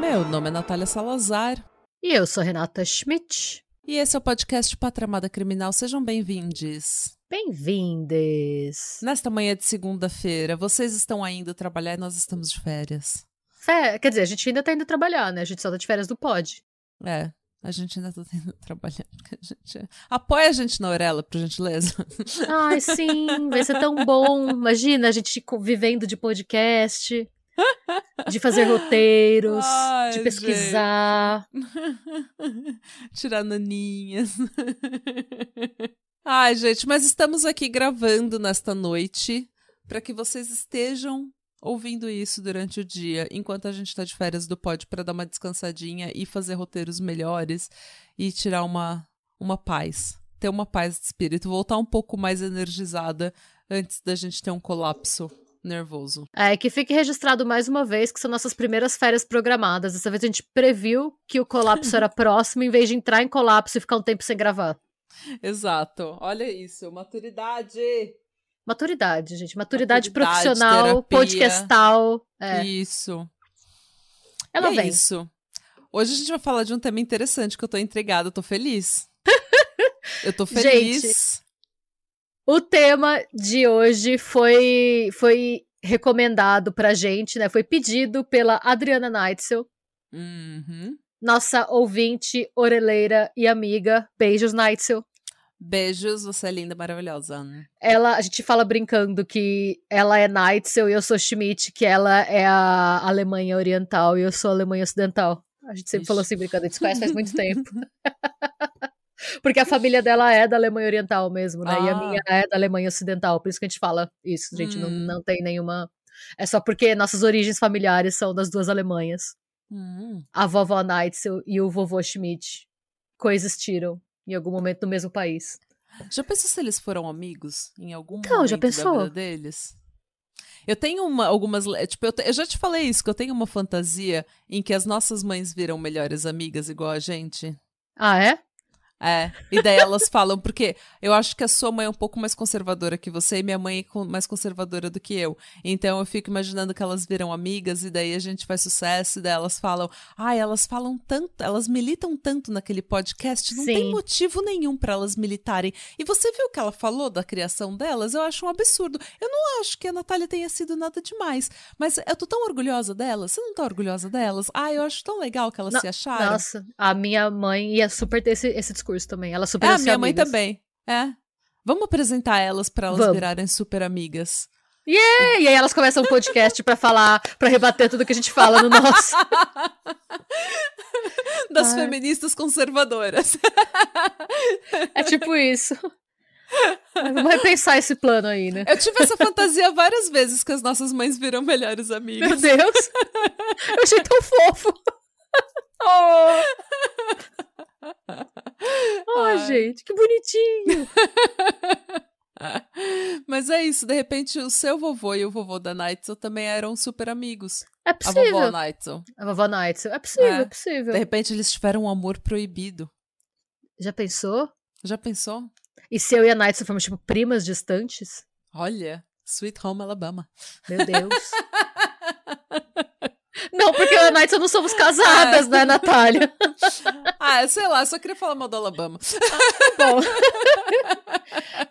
Meu nome é Natália Salazar. E eu sou Renata Schmidt. E esse é o podcast Patramada Criminal. Sejam bem-vindos. Bem-vindes. Nesta manhã de segunda-feira, vocês estão ainda trabalhar e nós estamos de férias. Fé, quer dizer, a gente ainda tá indo trabalhar, né? A gente só tá de férias do pod. É, a gente ainda tá indo trabalhar. porque A gente... Apoia a gente na Orelha, por gentileza. Ai, sim, vai ser tão bom. Imagina a gente vivendo de podcast, de fazer roteiros, Ai, de pesquisar. Tirar naninhas. Ai, gente, mas estamos aqui gravando nesta noite para que vocês estejam ouvindo isso durante o dia, enquanto a gente tá de férias do pod para dar uma descansadinha e fazer roteiros melhores e tirar uma uma paz, ter uma paz de espírito, voltar um pouco mais energizada antes da gente ter um colapso nervoso. É, que fique registrado mais uma vez que são nossas primeiras férias programadas. Dessa vez a gente previu que o colapso era próximo, em vez de entrar em colapso e ficar um tempo sem gravar. Exato. Olha isso, maturidade. Maturidade, gente. Maturidade, Maturidade, profissional, terapia. podcastal. É. Isso. Ela E é vem. isso. Hoje a gente vai falar de um tema interessante que eu tô intrigada, eu tô feliz. eu tô feliz. O tema de hoje foi, foi recomendado pra gente, né? Foi pedido pela Adriana Neitzel, Uhum. Nossa ouvinte, orelheira e amiga. Beijos, Neitzel. Beijos, você é linda, maravilhosa. Ela, a gente fala brincando que ela é Neitzel e eu sou Schmidt, que ela é a Alemanha Oriental e eu sou a Alemanha Ocidental. A gente sempre Ixi. falou assim brincando, a gente se conhece faz muito tempo. Porque a família dela é da Alemanha Oriental mesmo, né? E a Ah. minha é da Alemanha Ocidental, por isso que a gente fala isso, gente. Não, Hum. não tem nenhuma. É só porque nossas origens familiares são das duas Alemanhas. Hum. A vovó Neitzel e o vovô Schmidt coexistiram em algum momento no mesmo país. Já pensou se eles foram amigos em algum Então, momento já pensou? da vida deles? Eu tenho uma, algumas. Tipo, eu, te- eu já te falei isso, que eu tenho uma fantasia em que as nossas mães viram melhores amigas igual a gente. Ah, é? É, e daí elas falam, porque eu acho que a sua mãe é um pouco mais conservadora que você e minha mãe é mais conservadora do que eu. Então eu fico imaginando que elas viram amigas e daí a gente faz sucesso e daí elas falam, ai, elas falam tanto, elas militam tanto naquele podcast, não tem Sim. motivo nenhum pra elas militarem. E você viu o que ela falou da criação delas? Eu acho um absurdo. Eu não acho que a Natália tenha sido nada demais, mas eu tô tão orgulhosa delas. Você não tá orgulhosa delas? Ah, eu acho tão legal que elas se acharam. Nossa, a minha mãe ia super ter esse, esse discurso também. Ela super É, a minha mãe amigas. também. É. Vamos apresentar elas pra elas Vamos. virarem super amigas. É, E aí elas começam um podcast pra falar, pra rebater tudo que a gente fala no nosso. Das Ai. feministas conservadoras. É tipo isso. Mas Vamos repensar esse plano aí, né? Eu tive essa fantasia várias vezes que as nossas mães viram melhores Meu amigas. Deus! Eu achei tão fofo. Oh, Ai. gente, que bonitinho. Mas é isso, de repente o seu vovô e o vovô da Nightzel também eram super amigos. É A possível. vovó Nightzel. A vovó Neitzel. É possível, É. é possível. De repente eles tiveram um amor proibido. Já pensou? Já pensou? E se eu e a Neitzel formos, tipo, primas distantes? Olha, Sweet Home Alabama. Meu Deus. Não, porque eu e a Neitzel não somos casadas, Ah. né, Natália? Ah, sei lá, só queria falar mal do Alabama. Bom.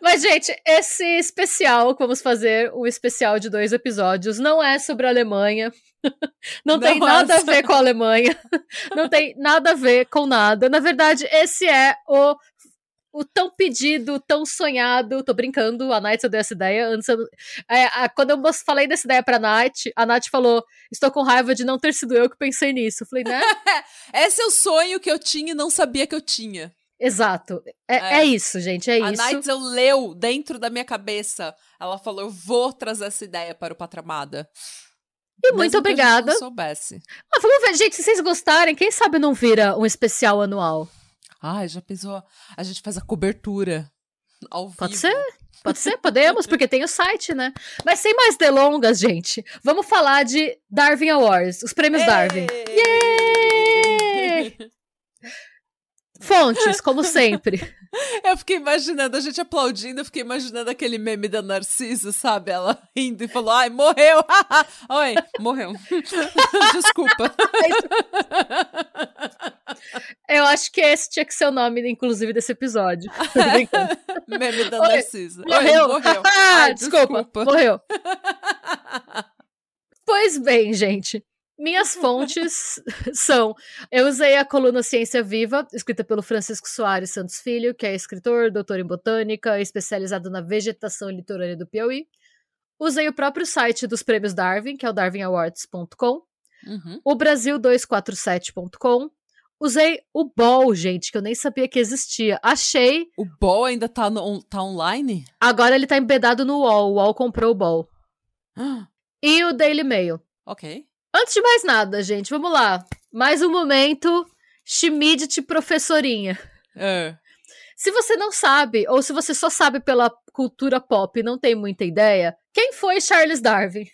Mas, gente, esse especial vamos fazer, um especial de dois episódios, não é sobre a Alemanha. Não, Não tem é nada a ver com a Alemanha. Não tem nada a ver com nada. Na verdade, esse é o. O tão pedido, tão sonhado. Tô brincando, a Night deu essa ideia. Antes eu- é, a- quando eu falei dessa ideia pra Nath, a Nath falou: Estou com raiva de não ter sido eu que pensei nisso. Eu falei, né? Esse é o sonho que eu tinha e não sabia que eu tinha. Exato. É, É. é isso, gente. É a isso. Nightzel leu dentro da minha cabeça. Ela falou: eu vou trazer essa ideia para o Patramada. E Mesmo muito que a gente obrigada. não soubesse. Ah, vamos ver, gente, se vocês gostarem, quem sabe não vira um especial anual? Ai, já pensou? A gente faz a cobertura ao Pode vivo. ser? Pode ser? Podemos, porque tem o site, né? Mas sem mais delongas, gente, vamos falar de Darwin Awards, os prêmios Ei! Darwin. Yay! Fontes, como sempre. Eu fiquei imaginando, a gente aplaudindo, eu fiquei imaginando aquele meme da Narciso, sabe? Ela rindo e falou, ai, morreu! Oi, morreu. Desculpa. Eu acho que esse tinha que ser o nome, inclusive, desse episódio. meme da Narciso. Morreu! Oi, morreu. Ai, desculpa, desculpa, morreu. Pois bem, gente. Minhas fontes são: eu usei a coluna Ciência Viva, escrita pelo Francisco Soares Santos Filho, que é escritor, doutor em botânica, especializado na vegetação litorânea do Piauí. Usei o próprio site dos prêmios Darwin, que é o darwinawards.com. Uhum. O Brasil247.com. Usei o Ball, gente, que eu nem sabia que existia. Achei. O Ball ainda tá, no, tá online? Agora ele tá embedado no UOL. O UOL comprou o Ball. e o Daily Mail. Ok. Antes de mais nada, gente, vamos lá. Mais um momento Schmidt professorinha. É. Se você não sabe, ou se você só sabe pela cultura pop e não tem muita ideia, quem foi Charles Darwin?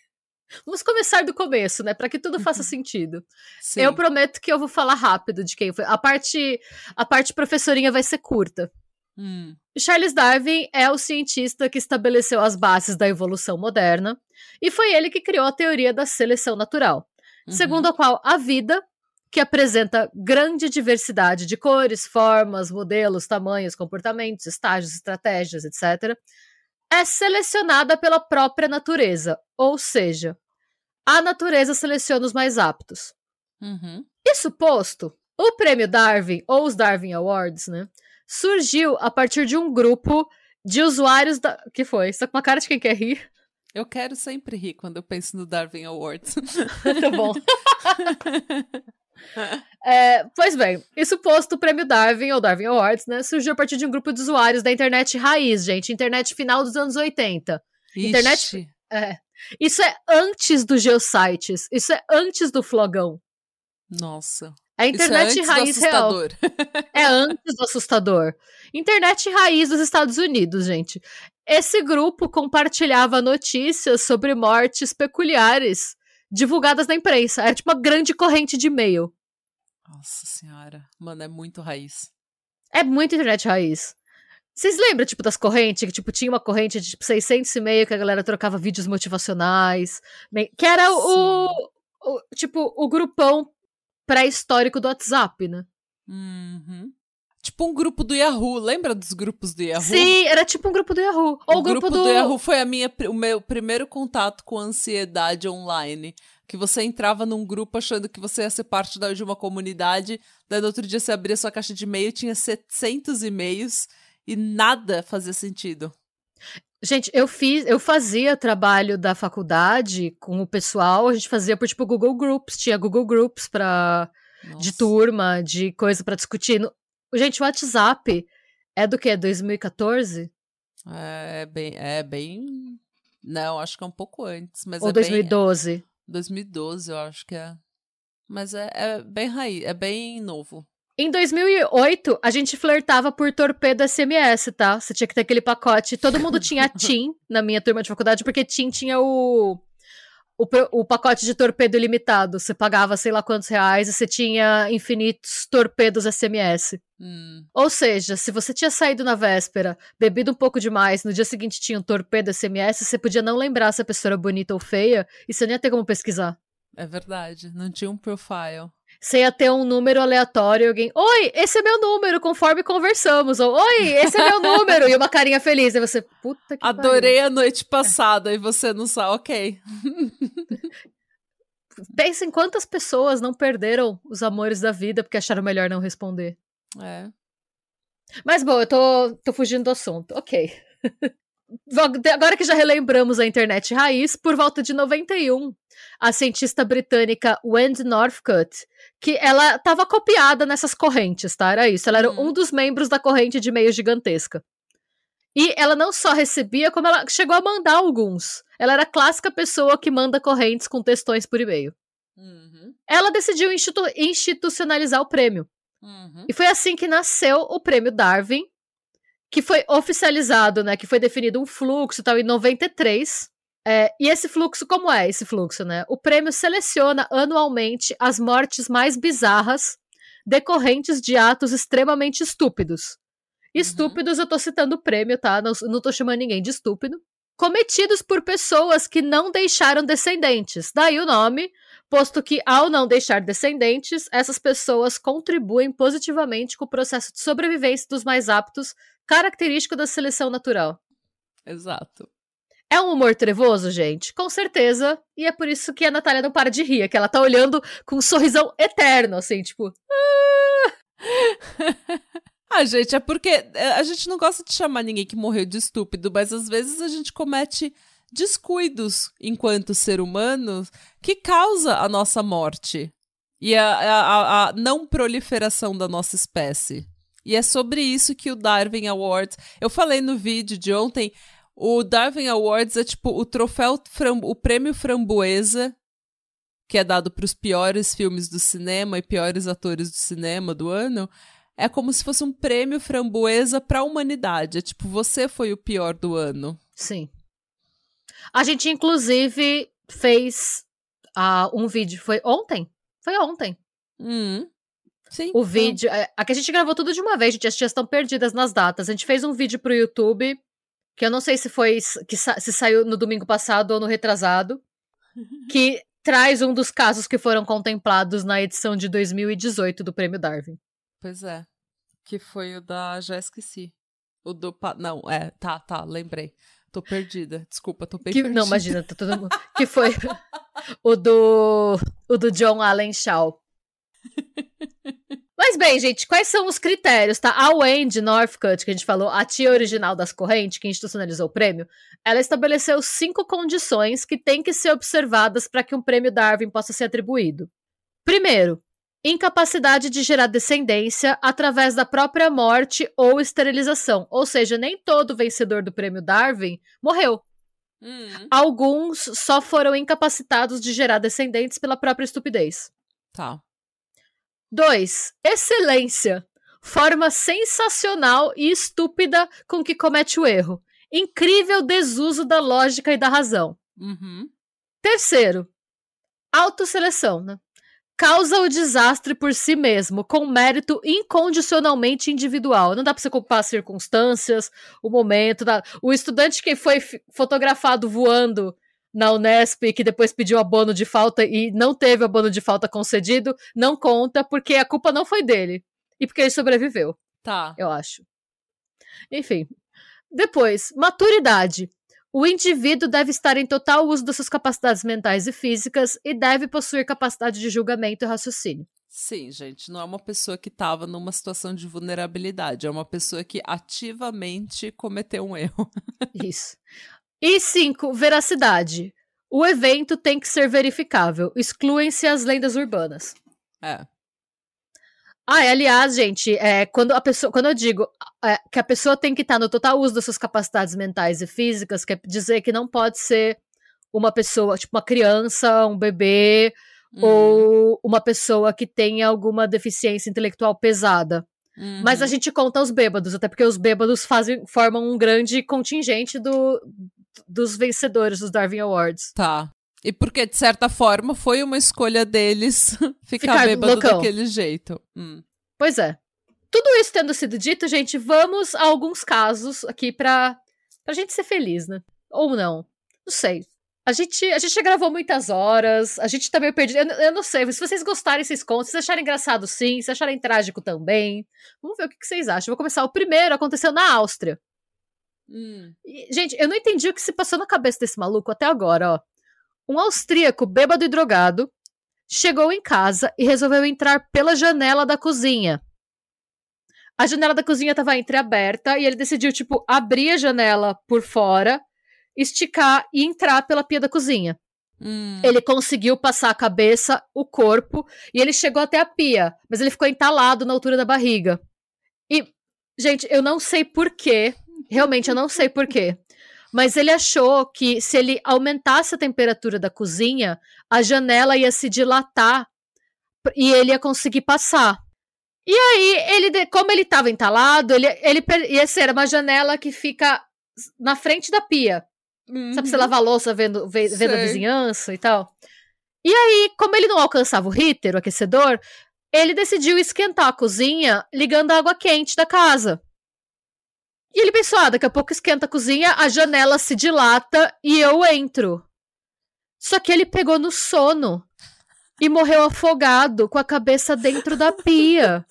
Vamos começar do começo, né, para que tudo faça sentido. Sim. Eu prometo que eu vou falar rápido de quem foi. A parte a parte professorinha vai ser curta. Hum. Charles Darwin é o cientista que estabeleceu as bases da evolução moderna e foi ele que criou a teoria da seleção natural uhum. segundo a qual a vida, que apresenta grande diversidade de cores, formas, modelos, tamanhos, comportamentos, estágios, estratégias, etc., é selecionada pela própria natureza, ou seja, a natureza seleciona os mais aptos. Uhum. Isso posto, o prêmio Darwin, ou os Darwin Awards, né, surgiu a partir de um grupo de usuários da. que foi? Você tá com uma cara de quem quer rir? Eu quero sempre rir quando eu penso no Darwin Awards. tá bom. É, pois bem, isso posto o prêmio Darwin, ou Darwin Awards, né, surgiu a partir de um grupo de usuários da internet raiz, gente, internet final dos anos 80. Ixi. Internet. É, isso é antes dos geosites, isso é antes do flogão. Nossa. A internet é raiz real. É antes do assustador. Internet raiz dos Estados Unidos, gente. Esse grupo compartilhava notícias sobre mortes peculiares divulgadas na imprensa. Era tipo uma grande corrente de e-mail. Nossa senhora. Mano, é muito raiz. É muito internet raiz. Vocês lembram, tipo, das correntes? Que, tipo, tinha uma corrente de, tipo, 600 e meio que a galera trocava vídeos motivacionais. Que era o, o, tipo, o grupão pré-histórico do WhatsApp, né? Uhum. Tipo um grupo do Yahoo, lembra dos grupos do Yahoo? Sim, era tipo um grupo do Yahoo. Ou o grupo, grupo do... do Yahoo foi a minha, o meu primeiro contato com ansiedade online. Que você entrava num grupo achando que você ia ser parte de uma comunidade, daí no outro dia você abria sua caixa de e-mail, tinha 700 e-mails e nada fazia sentido. Gente, eu fiz, eu fazia trabalho da faculdade com o pessoal, a gente fazia por tipo Google Groups, tinha Google Groups para de turma, de coisa para discutir. Gente, o WhatsApp é do que? 2014? É bem, é bem. Não, acho que é um pouco antes, mas Ou é 2012? Bem... 2012, eu acho que é. Mas é, é bem raiz, é bem novo. Em 2008, a gente flertava por torpedo SMS, tá? Você tinha que ter aquele pacote. Todo mundo tinha TIM na minha turma de faculdade, porque TIM tinha o o, o pacote de torpedo ilimitado. Você pagava sei lá quantos reais e você tinha infinitos torpedos SMS. Hum. Ou seja, se você tinha saído na véspera, bebido um pouco demais, no dia seguinte tinha um torpedo SMS, você podia não lembrar se a pessoa era bonita ou feia e você não ia ter como pesquisar. É verdade, não tinha um profile. Você ia ter um número aleatório, alguém, oi, esse é meu número, conforme conversamos. Ou, oi, esse é meu número, e uma carinha feliz. E você, puta que Adorei pariu. a noite passada, e você não sabe, ok. Pensa em quantas pessoas não perderam os amores da vida porque acharam melhor não responder. É. Mas bom, eu tô, tô fugindo do assunto. Ok. Agora que já relembramos a internet raiz, por volta de 91, a cientista britânica Wendy Northcutt, que ela estava copiada nessas correntes, tá? Era isso. Ela era uhum. um dos membros da corrente de e-mail gigantesca. E ela não só recebia, como ela chegou a mandar alguns. Ela era a clássica pessoa que manda correntes com textões por e-mail. Uhum. Ela decidiu institu institucionalizar o prêmio. Uhum. E foi assim que nasceu o prêmio Darwin, que foi oficializado, né? Que foi definido um fluxo tal em 93. É, e esse fluxo, como é esse fluxo, né? O prêmio seleciona anualmente as mortes mais bizarras decorrentes de atos extremamente estúpidos. Uhum. Estúpidos, eu tô citando o prêmio, tá? Não, não tô chamando ninguém de estúpido. Cometidos por pessoas que não deixaram descendentes. Daí o nome, posto que, ao não deixar descendentes, essas pessoas contribuem positivamente com o processo de sobrevivência dos mais aptos, característico da seleção natural. Exato. É um humor trevoso, gente? Com certeza. E é por isso que a Natália não para de rir, que ela tá olhando com um sorrisão eterno, assim, tipo. Ah! ah, gente, é porque é, a gente não gosta de chamar ninguém que morreu de estúpido, mas às vezes a gente comete descuidos enquanto ser humano que causa a nossa morte e a, a, a não proliferação da nossa espécie. E é sobre isso que o Darwin Awards. Eu falei no vídeo de ontem. O Darwin Awards é tipo o troféu, o prêmio framboesa, que é dado para os piores filmes do cinema e piores atores do cinema do ano. É como se fosse um prêmio framboesa para a humanidade. É tipo, você foi o pior do ano. Sim. A gente, inclusive, fez uh, um vídeo. Foi ontem? Foi ontem. Hum. Sim. O vídeo. É, aqui a gente gravou tudo de uma vez, gente. As tias estão perdidas nas datas. A gente fez um vídeo pro YouTube que eu não sei se foi que sa se saiu no domingo passado ou no retrasado, que traz um dos casos que foram contemplados na edição de 2018 do Prêmio Darwin. Pois é. Que foi o da. Já esqueci. O do. Não, é, tá, tá, lembrei. Tô perdida. Desculpa, tô bem que, perdida. Não, imagina, tá todo mundo. que foi o do. O do John Allen Shaw. Mas bem, gente, quais são os critérios, tá? A Wendy Northcutt, que a gente falou, a tia original das correntes, que institucionalizou o prêmio, ela estabeleceu cinco condições que têm que ser observadas para que um prêmio Darwin possa ser atribuído. Primeiro, incapacidade de gerar descendência através da própria morte ou esterilização. Ou seja, nem todo vencedor do prêmio Darwin morreu. Hum. Alguns só foram incapacitados de gerar descendentes pela própria estupidez. Tá. 2. Excelência. Forma sensacional e estúpida com que comete o erro. Incrível desuso da lógica e da razão. Uhum. Terceiro, autoseleção. Né? Causa o desastre por si mesmo, com mérito incondicionalmente individual. Não dá pra você culpar as circunstâncias, o momento. Da... O estudante que foi fotografado voando na Unesp que depois pediu abono de falta e não teve abono de falta concedido, não conta porque a culpa não foi dele. E porque ele sobreviveu. Tá. Eu acho. Enfim. Depois, maturidade. O indivíduo deve estar em total uso das suas capacidades mentais e físicas e deve possuir capacidade de julgamento e raciocínio. Sim, gente, não é uma pessoa que estava numa situação de vulnerabilidade, é uma pessoa que ativamente cometeu um erro. Isso. E cinco, veracidade. O evento tem que ser verificável. Excluem-se as lendas urbanas. É. Ah, aliás, gente, é, quando a pessoa, quando eu digo é, que a pessoa tem que estar no total uso das suas capacidades mentais e físicas, quer dizer que não pode ser uma pessoa, tipo uma criança, um bebê, hum. ou uma pessoa que tenha alguma deficiência intelectual pesada. Uhum. Mas a gente conta os bêbados, até porque os bêbados fazem, formam um grande contingente do, dos vencedores dos Darwin Awards. Tá. E porque, de certa forma, foi uma escolha deles ficar, ficar bêbado loucão. daquele jeito. Hum. Pois é. Tudo isso tendo sido dito, gente, vamos a alguns casos aqui pra, pra gente ser feliz, né? Ou não. Não sei. A gente, a gente já gravou muitas horas, a gente tá meio perdido. Eu, eu não sei, se vocês gostarem, vocês contam. Se vocês acharem engraçado, sim. Se acharem trágico também. Vamos ver o que, que vocês acham. vou começar. O primeiro aconteceu na Áustria. Hum. E, gente, eu não entendi o que se passou na cabeça desse maluco até agora, ó. Um austríaco bêbado e drogado chegou em casa e resolveu entrar pela janela da cozinha. A janela da cozinha estava entreaberta e ele decidiu, tipo, abrir a janela por fora, esticar e entrar pela pia da cozinha. Hum. Ele conseguiu passar a cabeça, o corpo, e ele chegou até a pia, mas ele ficou entalado na altura da barriga. E, gente, eu não sei porquê, Realmente, eu não sei porquê. Mas ele achou que se ele aumentasse a temperatura da cozinha, a janela ia se dilatar e ele ia conseguir passar. E aí, ele, como ele tava entalado, ele, ele ia ser uma janela que fica na frente da pia. Uhum. Sabe, você lavar a louça vendo, vendo a vizinhança e tal. E aí, como ele não alcançava o heater, o aquecedor, ele decidiu esquentar a cozinha ligando a água quente da casa. E ele pensou: ah, daqui a pouco esquenta a cozinha, a janela se dilata e eu entro. Só que ele pegou no sono e morreu afogado com a cabeça dentro da pia.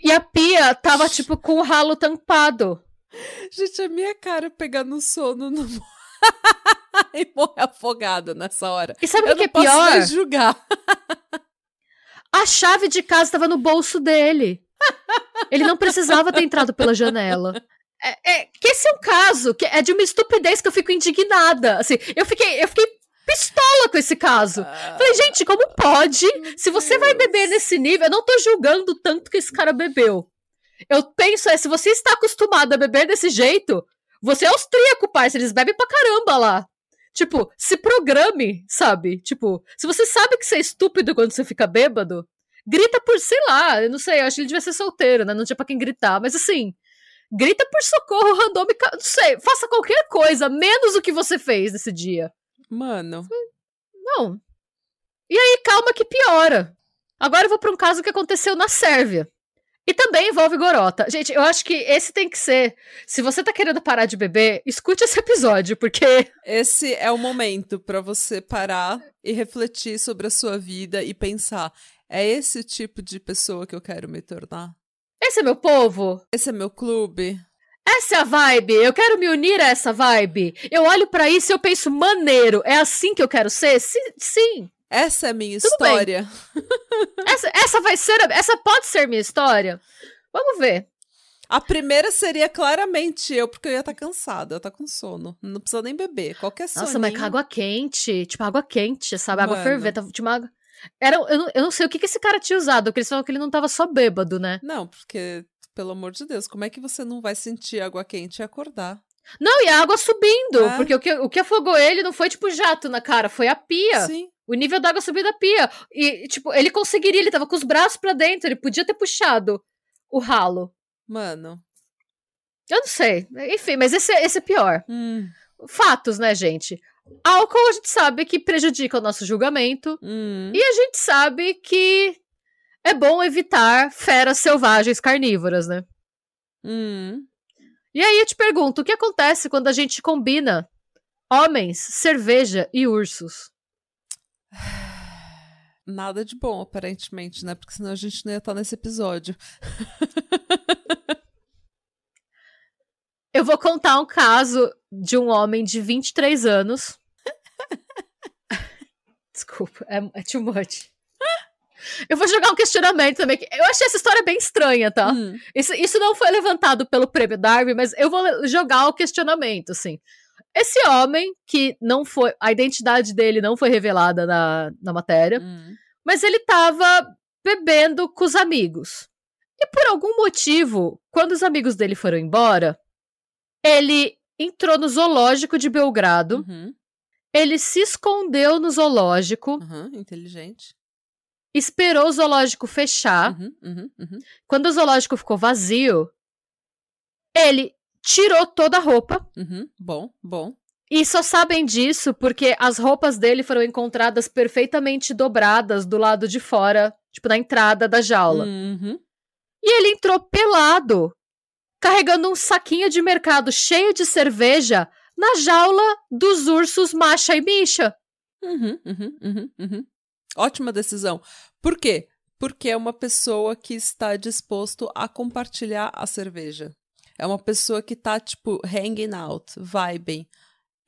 E a pia tava, tipo, com o ralo tampado. Gente, a minha cara pegando sono no. e morrer afogado nessa hora. E sabe o que é pior? Mais julgar. a chave de casa estava no bolso dele. Ele não precisava ter entrado pela janela. É, é, que esse é um caso que é de uma estupidez que eu fico indignada. Assim, eu fiquei, eu fiquei pistola com esse caso. Ah, Falei, gente, como pode? Se você vai beber nesse nível, eu não tô julgando tanto que esse cara bebeu. Eu penso, é, se você está acostumado a beber desse jeito, você é austríaco, parceiro, eles bebem pra caramba lá. Tipo, se programe, sabe? Tipo, se você sabe que você é estúpido quando você fica bêbado, grita por, sei lá, eu não sei, eu acho que ele devia ser solteiro, né? Não tinha pra quem gritar, mas assim, grita por socorro randômica, não sei, faça qualquer coisa, menos o que você fez nesse dia. Mano. Não. E aí, calma que piora. Agora eu vou pra um caso que aconteceu na Sérvia. E também envolve gorota. Gente, eu acho que esse tem que ser. Se você tá querendo parar de beber, escute esse episódio, porque. Esse é o momento para você parar e refletir sobre a sua vida e pensar: é esse tipo de pessoa que eu quero me tornar? Esse é meu povo? Esse é meu clube? Essa é a vibe. Eu quero me unir a essa vibe. Eu olho para isso e eu penso, maneiro. É assim que eu quero ser? Sim. sim. Essa é a minha Tudo história. essa, essa vai ser. Essa pode ser minha história. Vamos ver. A primeira seria claramente eu, porque eu ia estar tá cansada, eu ia estar tá com sono. Não precisa nem beber. Qualquer sono. Nossa, mas com água quente. Tipo, água quente, sabe? Água fervente. Tipo, água. Era, eu, não, eu não sei o que, que esse cara tinha usado, porque eles falaram que ele não tava só bêbado, né? Não, porque pelo amor de Deus, como é que você não vai sentir água quente e acordar? Não, e a água subindo, é. porque o que, o que afogou ele não foi tipo jato na cara, foi a pia. Sim. O nível da água subiu da pia. E, tipo, ele conseguiria, ele tava com os braços para dentro, ele podia ter puxado o ralo. Mano. Eu não sei. Enfim, mas esse, esse é pior. Hum. Fatos, né, gente? Álcool a gente sabe que prejudica o nosso julgamento. Hum. E a gente sabe que é bom evitar feras selvagens carnívoras, né? Hum. E aí eu te pergunto, o que acontece quando a gente combina homens, cerveja e ursos? Nada de bom, aparentemente, né? Porque senão a gente não ia estar nesse episódio. eu vou contar um caso de um homem de 23 anos. Desculpa, é, é too much. Eu vou jogar um questionamento também. Eu achei essa história bem estranha, tá? Hum. Isso, isso não foi levantado pelo prêmio Darwin, mas eu vou jogar o questionamento, assim. Esse homem, que não foi. A identidade dele não foi revelada na, na matéria, hum. mas ele tava bebendo com os amigos. E por algum motivo, quando os amigos dele foram embora, ele entrou no zoológico de Belgrado. Uhum. Ele se escondeu no zoológico. Uhum, inteligente esperou o zoológico fechar. Uhum, uhum, uhum. Quando o zoológico ficou vazio, ele tirou toda a roupa. Uhum, bom, bom. E só sabem disso porque as roupas dele foram encontradas perfeitamente dobradas do lado de fora, tipo na entrada da jaula. Uhum. E ele entrou pelado, carregando um saquinho de mercado cheio de cerveja na jaula dos ursos Macha e Misha. Uhum, uhum, uhum, uhum. Ótima decisão. Por quê? Porque é uma pessoa que está disposto a compartilhar a cerveja. É uma pessoa que tá, tipo, hanging out, vibing.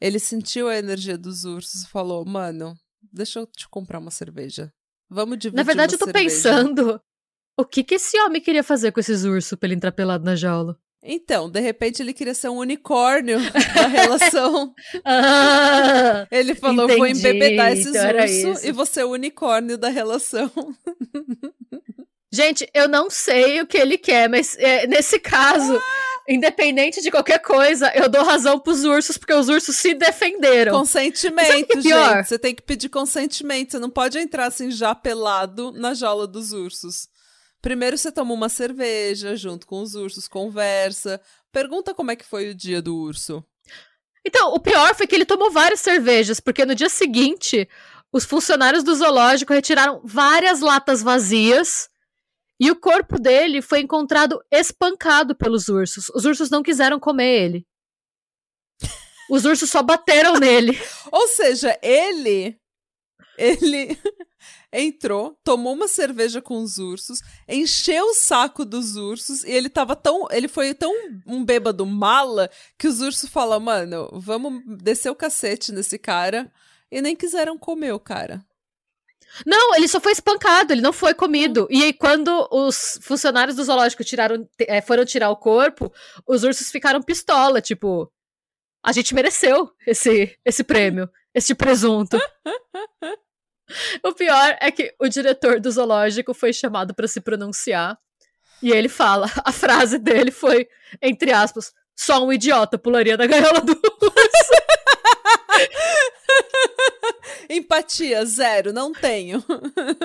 Ele sentiu a energia dos ursos e falou: Mano, deixa eu te comprar uma cerveja. Vamos dividir. Na verdade, eu tô cerveja. pensando: o que, que esse homem queria fazer com esses ursos pra ele entrar pelado na jaula? Então, de repente ele queria ser um unicórnio da relação. ah, ele falou: entendi, vou embebedar esses então ursos e você é o unicórnio da relação. Gente, eu não sei o que ele quer, mas é, nesse caso, independente de qualquer coisa, eu dou razão pros ursos, porque os ursos se defenderam. Consentimento, é gente. Você tem que pedir consentimento. Você não pode entrar assim já pelado na jaula dos ursos. Primeiro você toma uma cerveja junto com os ursos, conversa, pergunta como é que foi o dia do urso. Então, o pior foi que ele tomou várias cervejas, porque no dia seguinte, os funcionários do zoológico retiraram várias latas vazias e o corpo dele foi encontrado espancado pelos ursos. Os ursos não quiseram comer ele. Os ursos só bateram nele. Ou seja, ele. Ele entrou, tomou uma cerveja com os ursos, encheu o saco dos ursos e ele tava tão. Ele foi tão um bêbado mala que os ursos falam, mano, vamos descer o cacete nesse cara. E nem quiseram comer o cara. Não, ele só foi espancado, ele não foi comido. E aí, quando os funcionários do zoológico tiraram, é, foram tirar o corpo, os ursos ficaram pistola, tipo, a gente mereceu esse, esse prêmio, esse presunto. o pior é que o diretor do zoológico foi chamado para se pronunciar. E ele fala, a frase dele foi, entre aspas, só um idiota pularia da gaiola do. Empatia, zero, não tenho.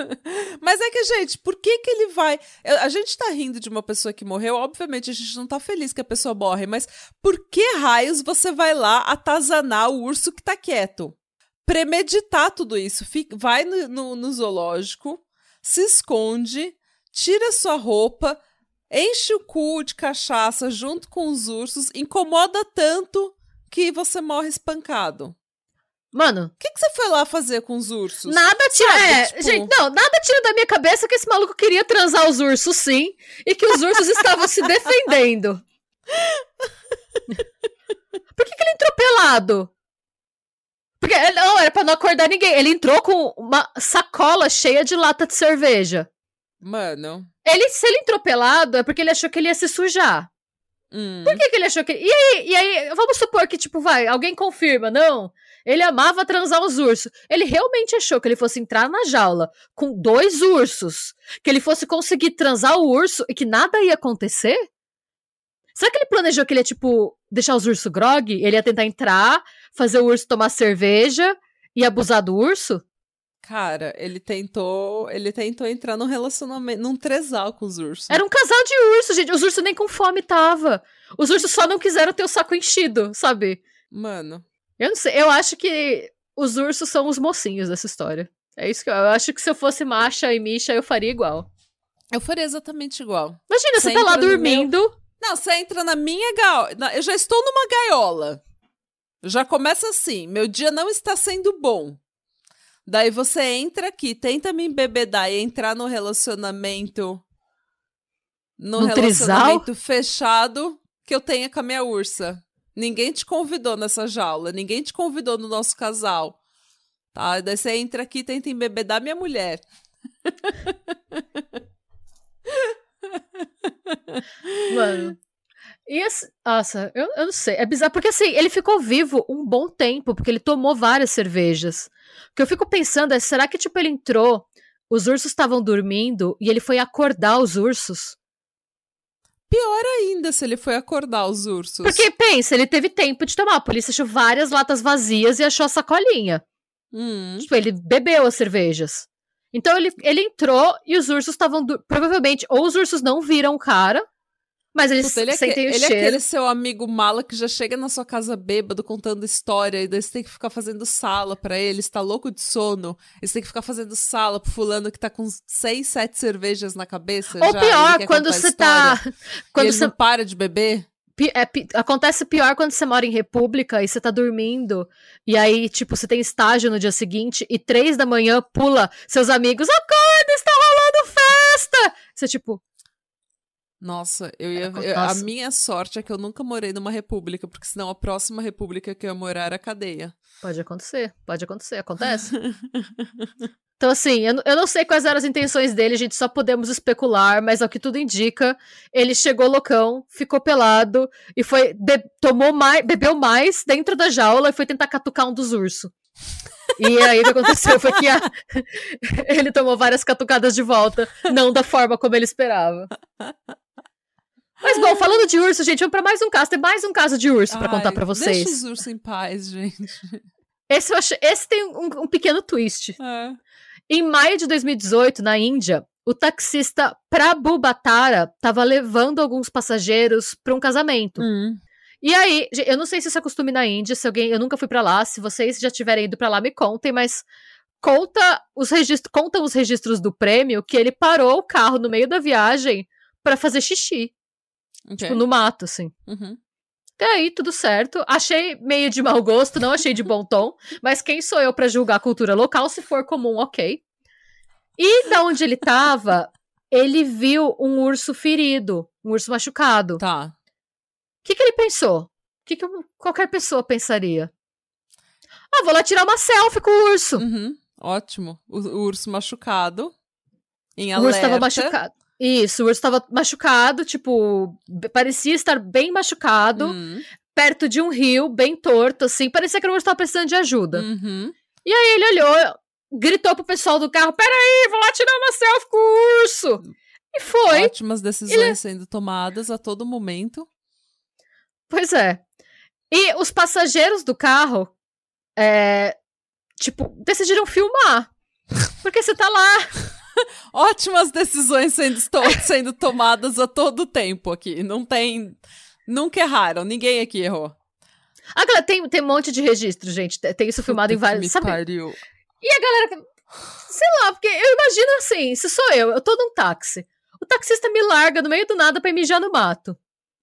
Mas é que, gente, por que que ele vai. A gente tá rindo de uma pessoa que morreu, obviamente a gente não tá feliz que a pessoa morre, mas por que raios você vai lá atazanar o urso que tá quieto? Premeditar tudo isso. Fica, vai no, no, no zoológico, se esconde, tira sua roupa, enche o cu de cachaça junto com os ursos, incomoda tanto que você morre espancado. Mano. O que, que você foi lá fazer com os ursos? Nada tira. É, tipo... gente, não, nada tira da minha cabeça que esse maluco queria transar os ursos, sim. E que os ursos estavam se defendendo. Por que, que ele entrou pelado? Porque não, era pra não acordar ninguém. Ele entrou com uma sacola cheia de lata de cerveja. Mano. Ele, se ele entrou pelado, é porque ele achou que ele ia se sujar. Hum. Por que, que ele achou que. E aí, e aí, vamos supor que, tipo, vai, alguém confirma, não? Ele amava transar os ursos. Ele realmente achou que ele fosse entrar na jaula com dois ursos, que ele fosse conseguir transar o urso e que nada ia acontecer? Será que ele planejou que ele ia, tipo, deixar os ursos grog? Ele ia tentar entrar, fazer o urso tomar cerveja e abusar do urso? Cara, ele tentou. Ele tentou entrar num relacionamento, num tresal com os ursos. Era um casal de ursos, gente. Os ursos nem com fome tava. Os ursos só não quiseram ter o saco enchido, sabe? Mano. Eu não sei, eu acho que os ursos são os mocinhos dessa história. É isso que eu, eu acho que se eu fosse Masha e Misha, eu faria igual. Eu faria exatamente igual. Imagina, você, você tá lá dormindo. Meu... Não, você entra na minha gaiola. Eu já estou numa gaiola. Já começa assim. Meu dia não está sendo bom. Daí você entra aqui, tenta me embebedar e entrar no relacionamento. No, no relacionamento trisal? fechado que eu tenha com a minha ursa. Ninguém te convidou nessa jaula, ninguém te convidou no nosso casal. Tá? Daí você entra aqui e tenta embebedar minha mulher. Mano. E esse, nossa, eu, eu não sei. É bizarro, porque assim, ele ficou vivo um bom tempo, porque ele tomou várias cervejas. O que eu fico pensando é, será que, tipo, ele entrou, os ursos estavam dormindo e ele foi acordar os ursos? Pior ainda se ele foi acordar os ursos. Porque, pensa, ele teve tempo de tomar. A polícia achou várias latas vazias e achou a sacolinha. Hum. Tipo, ele bebeu as cervejas. Então ele, ele entrou e os ursos estavam. Provavelmente, ou os ursos não viram o cara, mas eles Puta, ele sentem é que, o ele cheiro. é aquele seu amigo mala que já chega na sua casa bêbado contando história e daí você tem que ficar fazendo sala para ele, está louco de sono. E você tem que ficar fazendo sala pro fulano que tá com seis, sete cervejas na cabeça. Ou já, pior, quando você tá. Quando ele você não para de beber. É, acontece pior quando você mora em república e você tá dormindo. E aí, tipo, você tem estágio no dia seguinte e três da manhã pula seus amigos, acorda, está rolando festa! Você, tipo, nossa, eu ia. Eu, a minha sorte é que eu nunca morei numa república, porque senão a próxima república que eu ia morar era cadeia. Pode acontecer, pode acontecer, acontece. então, assim, eu, eu não sei quais eram as intenções dele, a gente só podemos especular, mas ao que tudo indica, ele chegou loucão, ficou pelado e foi. Be, tomou mais, bebeu mais dentro da jaula e foi tentar catucar um dos ursos. E aí o que aconteceu foi que a... ele tomou várias catucadas de volta, não da forma como ele esperava. Mas bom, falando de urso, gente, vamos pra mais um caso. Tem mais um caso de urso pra contar pra vocês. Deixa os ursos em paz, gente. Esse, acho, esse tem um, um pequeno twist. É. Em maio de 2018, na Índia, o taxista Prabhu Batara estava levando alguns passageiros para um casamento. Hum. E aí, eu não sei se isso é costume na Índia, se alguém, eu nunca fui pra lá, se vocês já tiverem ido pra lá, me contem, mas conta os registros, contam os registros do prêmio que ele parou o carro no meio da viagem pra fazer xixi, Ok. tipo, no mato, assim. Uhum. E aí, tudo certo. Achei meio de mau gosto, não achei de bom tom, mas quem sou eu pra julgar a cultura local? Se for comum, ok. E da onde ele tava, ele viu um urso ferido, um urso machucado. O Tá. que, que ele pensou? O que, que qualquer pessoa pensaria? Ah, vou lá tirar uma selfie com o urso. Uhum. Ótimo. O, o urso machucado. Em O alerta. urso tava machucado. Isso, o urso tava machucado, tipo, parecia estar bem machucado, Hum. perto de um rio, bem torto, assim. Parecia que o urso tava precisando de ajuda. Uhum. E aí ele olhou, gritou pro pessoal do carro: Peraí, vou lá tirar uma selfie com o urso. E foi. Ótimas decisões sendo tomadas a todo momento. Pois é. E os passageiros do carro, é, tipo, decidiram filmar. Porque você tá lá. Ótimas decisões sendo, sendo tomadas a todo tempo aqui. Não tem. Nunca erraram. Ninguém aqui errou. Ah, galera, tem, tem um monte de registro, gente. Tem- isso filmado em Puta que vários. me Sabe? pariu. E a galera. Sei lá, porque eu imagino assim: se sou eu, eu tô num táxi. O taxista me larga no meio do nada pra mijar no mato.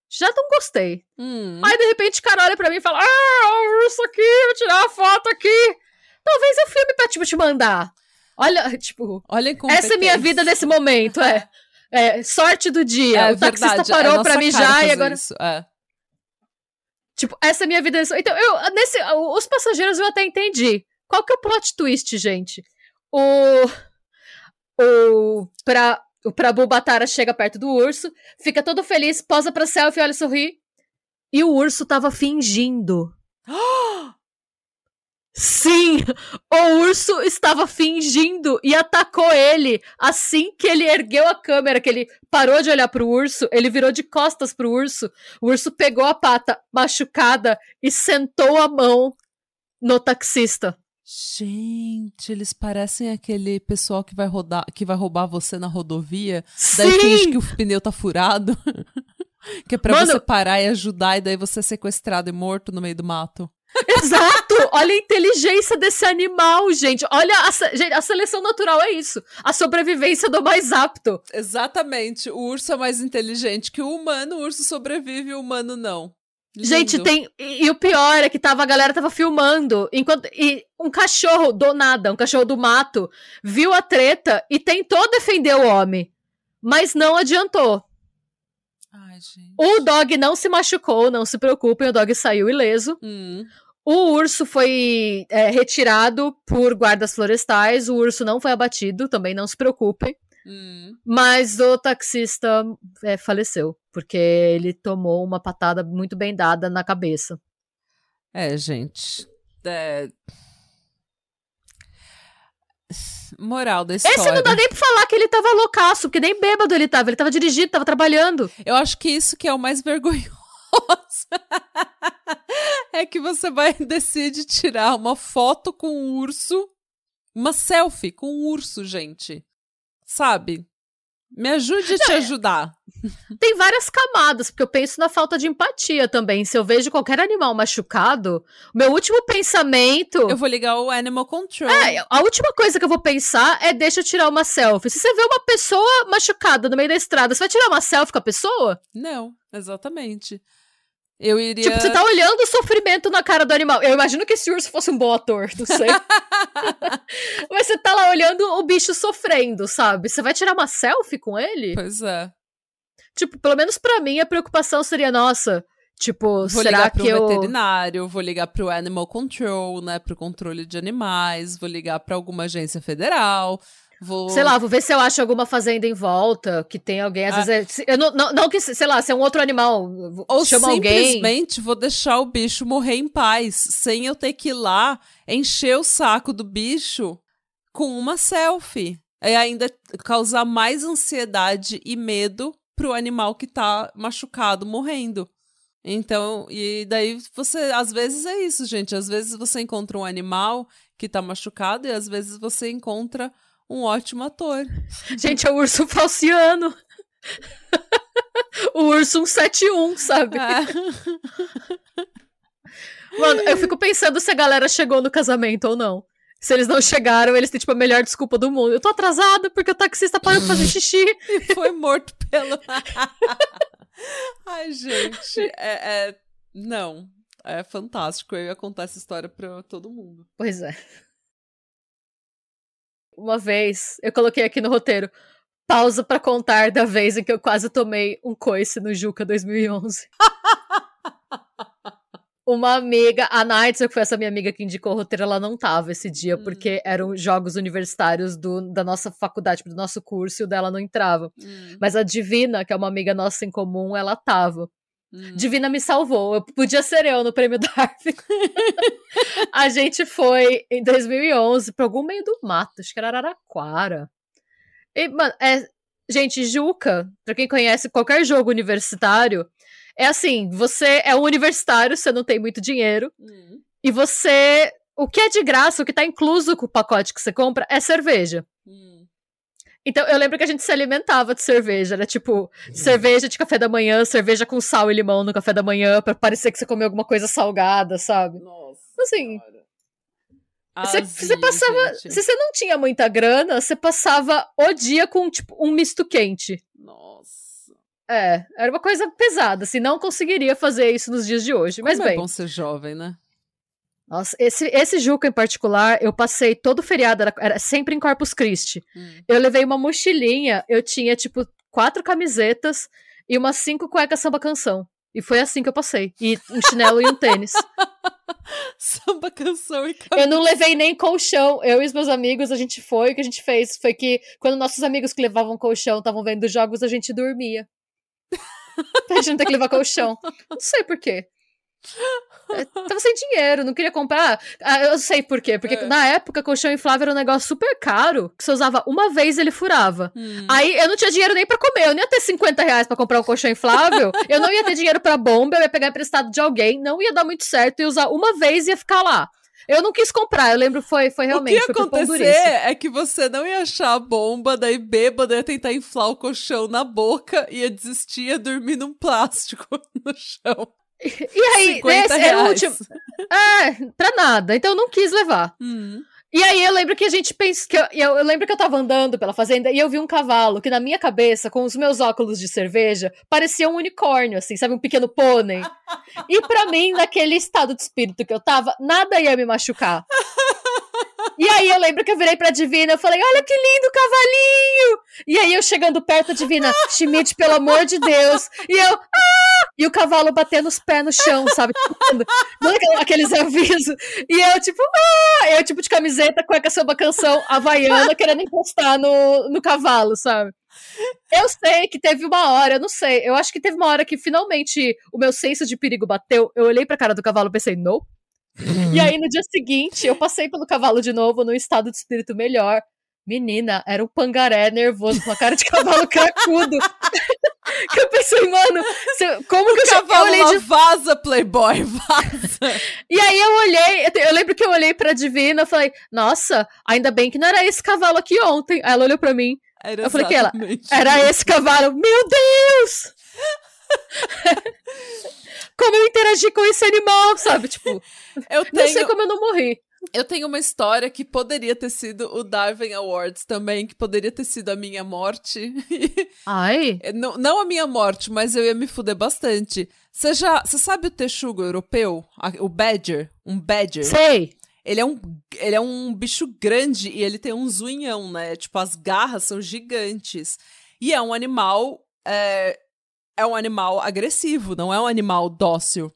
Já não gostei. Hum. Aí, de repente, o cara olha pra mim e fala: Ah, o urso aqui, vou tirar a foto aqui. Talvez eu filme pra, tipo, te mandar. Olha, tipo, Olha essa é minha vida nesse momento, é. É, sorte do dia. É o taxista verdade, é parou nossa pra mijar e agora. Isso. É. Tipo, essa é a minha vida nesse. Então, eu, nesse, os passageiros eu até entendi. Qual que é o plot twist, gente? O. O. Pra, o Prabhu Batara chega perto do urso, fica todo feliz, posa pra selfie, olha, sorri. E o urso tava fingindo. Sim! O urso estava fingindo e atacou ele assim que ele ergueu a câmera, que ele parou de olhar pro urso, ele virou de costas pro urso. O urso pegou a pata machucada e sentou a mão no taxista. Gente, eles parecem aquele pessoal que vai rodar, que vai roubar você na rodovia. Daí finge Sim! que o pneu tá furado. que é pra Mano- você parar e ajudar, e daí você é sequestrado e morto no meio do mato. Exato! Olha a inteligência desse animal, gente. Olha, a, gente, a seleção natural é isso. A sobrevivência do mais apto. Exatamente. O urso é mais inteligente que o humano, o urso sobrevive o humano não. Gente, Lindo. tem. E, e o pior é que tava, a galera tava filmando. Enquanto. E um cachorro do nada, um cachorro do mato, viu a treta e tentou defender o homem. Mas não adiantou. Ai. O dog não se machucou, não se preocupem, o dog saiu ileso. Hum. O urso foi é, retirado por guardas florestais, o urso não foi abatido, também não se preocupem. Hum. Mas o taxista é, faleceu, porque ele tomou uma patada muito bem dada na cabeça. É, gente. É... Moral da história. Esse não dá nem pra falar que ele tava loucaço, porque nem bêbado ele tava. Ele tava dirigindo, tava trabalhando. Eu acho que isso que é o mais vergonhoso. é que você vai decide tirar uma foto com um urso, uma selfie com um urso, gente. Sabe? Me ajude a te ajudar. Tem várias camadas, porque eu penso na falta de empatia também. Se eu vejo qualquer animal machucado, meu último pensamento. Eu vou ligar o Animal Control. É, a última coisa que eu vou pensar é deixa eu tirar uma selfie. Se você vê uma pessoa machucada no meio da estrada, você vai tirar uma selfie com a pessoa? Não, exatamente. Eu iria. Tipo, você tá olhando o sofrimento na cara do animal. Eu imagino que esse urso fosse um bom ator, não sei. Mas você tá lá olhando o bicho sofrendo, sabe? Você vai tirar uma selfie com ele? Pois é. Tipo, pelo menos pra mim a preocupação seria, nossa, tipo, Vou será ligar pro que eu. veterinário, vou ligar pro Animal Control, né? Pro controle de animais, vou ligar pra alguma agência federal. Vou. Sei lá, vou ver se eu acho alguma fazenda em volta, que tem alguém, às Ah. vezes. é- eu não, não, não que, sei lá, se é um outro animal, Ou chama alguém. simplesmente vou deixar o bicho morrer em paz, sem eu ter que ir lá encher o saco do bicho com uma selfie. E ainda causar mais ansiedade e medo pro animal que tá machucado, morrendo. Então, e daí você, às vezes é isso, gente. Às vezes você encontra um animal que tá machucado e às vezes você encontra um ótimo ator. Gente, é o urso falciano. o urso 171, sabe? É. Mano, eu fico pensando se a galera chegou no casamento ou não. Se eles não chegaram, eles têm, tipo, a melhor desculpa do mundo. Eu tô atrasada porque o taxista parou pra fazer xixi. e foi morto pelo. Ai, gente. É, é, Não. É fantástico. Eu ia contar essa história pra todo mundo. Pois é. Uma vez, eu coloquei aqui no roteiro. Pausa para contar da vez em que eu quase tomei um coice no Juca 2011 uma amiga, a Nights, que foi essa minha amiga que indicou o roteiro, ela não tava esse dia, hum. porque eram jogos universitários do, da nossa faculdade, do nosso curso, e o dela não entrava. Hum. Mas a Divina, que é uma amiga nossa em comum, ela tava. Hum. Divina me salvou. Eu podia ser eu no prêmio Darwin. a gente foi em 2011 para algum meio do mato, acho que era Araraquara. E, mano, é, gente, Juca, pra quem conhece qualquer jogo universitário, é assim, você é um universitário, você não tem muito dinheiro, uhum. e você. O que é de graça, o que tá incluso com o pacote que você compra, é cerveja. Uhum. Então, eu lembro que a gente se alimentava de cerveja. Era tipo, uhum. cerveja de café da manhã, cerveja com sal e limão no café da manhã, para parecer que você comeu alguma coisa salgada, sabe? Nossa. Assim. Você, você passava. Gente. Se você não tinha muita grana, você passava o dia com, tipo, um misto quente. É, era uma coisa pesada, assim, não conseguiria fazer isso nos dias de hoje, mas Como bem. é bom ser jovem, né? Nossa, esse, esse Juca em particular, eu passei todo feriado, era, era sempre em Corpus Christi. Hum. Eu levei uma mochilinha, eu tinha, tipo, quatro camisetas e umas cinco cuecas samba canção. E foi assim que eu passei. E um chinelo e um tênis. Samba canção e camisa. Eu não levei nem colchão. Eu e os meus amigos, a gente foi. O que a gente fez foi que, quando nossos amigos que levavam colchão estavam vendo jogos, a gente dormia pra gente não ter que levar colchão. Não sei por quê. Eu tava sem dinheiro, não queria comprar. Ah, eu sei por quê. Porque é. na época, colchão inflável era um negócio super caro. Que você usava uma vez ele furava. Hum. Aí eu não tinha dinheiro nem para comer. Eu não ia ter 50 reais pra comprar um colchão inflável. eu não ia ter dinheiro para bomba. Eu ia pegar emprestado de alguém. Não ia dar muito certo. Ia usar uma vez e ia ficar lá. Eu não quis comprar, eu lembro, foi, foi realmente. O que ia acontecer é que você não ia achar a bomba, daí bêbado ia tentar inflar o colchão na boca, ia desistir, ia dormir num plástico no chão. E aí, esse era o último. É, pra nada. Então eu não quis levar. Hum. E aí eu lembro que a gente pensa que eu, eu, eu, lembro que eu tava andando pela fazenda e eu vi um cavalo que na minha cabeça, com os meus óculos de cerveja, parecia um unicórnio, assim, sabe, um pequeno pônei. E para mim, naquele estado de espírito que eu tava, nada ia me machucar. E aí eu lembro que eu virei pra Divina, eu falei, olha que lindo cavalinho! E aí eu chegando perto, a Divina, Schmidt, pelo amor de Deus! E eu, ah! E o cavalo batendo os pés no chão, sabe? Aqueles avisos. E eu, tipo, ah! Eu, tipo, de camiseta, cueca samba canção havaiana, querendo encostar no, no cavalo, sabe? Eu sei que teve uma hora, eu não sei, eu acho que teve uma hora que finalmente o meu senso de perigo bateu. Eu olhei pra cara do cavalo e pensei, não. E aí, no dia seguinte, eu passei pelo cavalo de novo, num estado de espírito melhor. Menina, era um pangaré nervoso, com a cara de cavalo cracudo. que eu pensei, mano, como o que eu cavalo eu olhei de... vaza, Playboy, vaza. e aí eu olhei, eu lembro que eu olhei pra Divina e falei, nossa, ainda bem que não era esse cavalo aqui ontem. Aí ela olhou pra mim. Era eu falei que ela, era esse cavalo. Meu Deus! como eu interagi com esse animal, sabe? Tipo, eu tenho... não sei como eu não morri. Eu tenho uma história que poderia ter sido o Darwin Awards também, que poderia ter sido a minha morte. Ai? não, não a minha morte, mas eu ia me fuder bastante. Você já. Você sabe o texugo europeu? O Badger? Um Badger? Sei. Ele é, um, ele é um bicho grande e ele tem um zunhão, né? Tipo, as garras são gigantes. E é um animal é, é um animal agressivo, não é um animal dócil.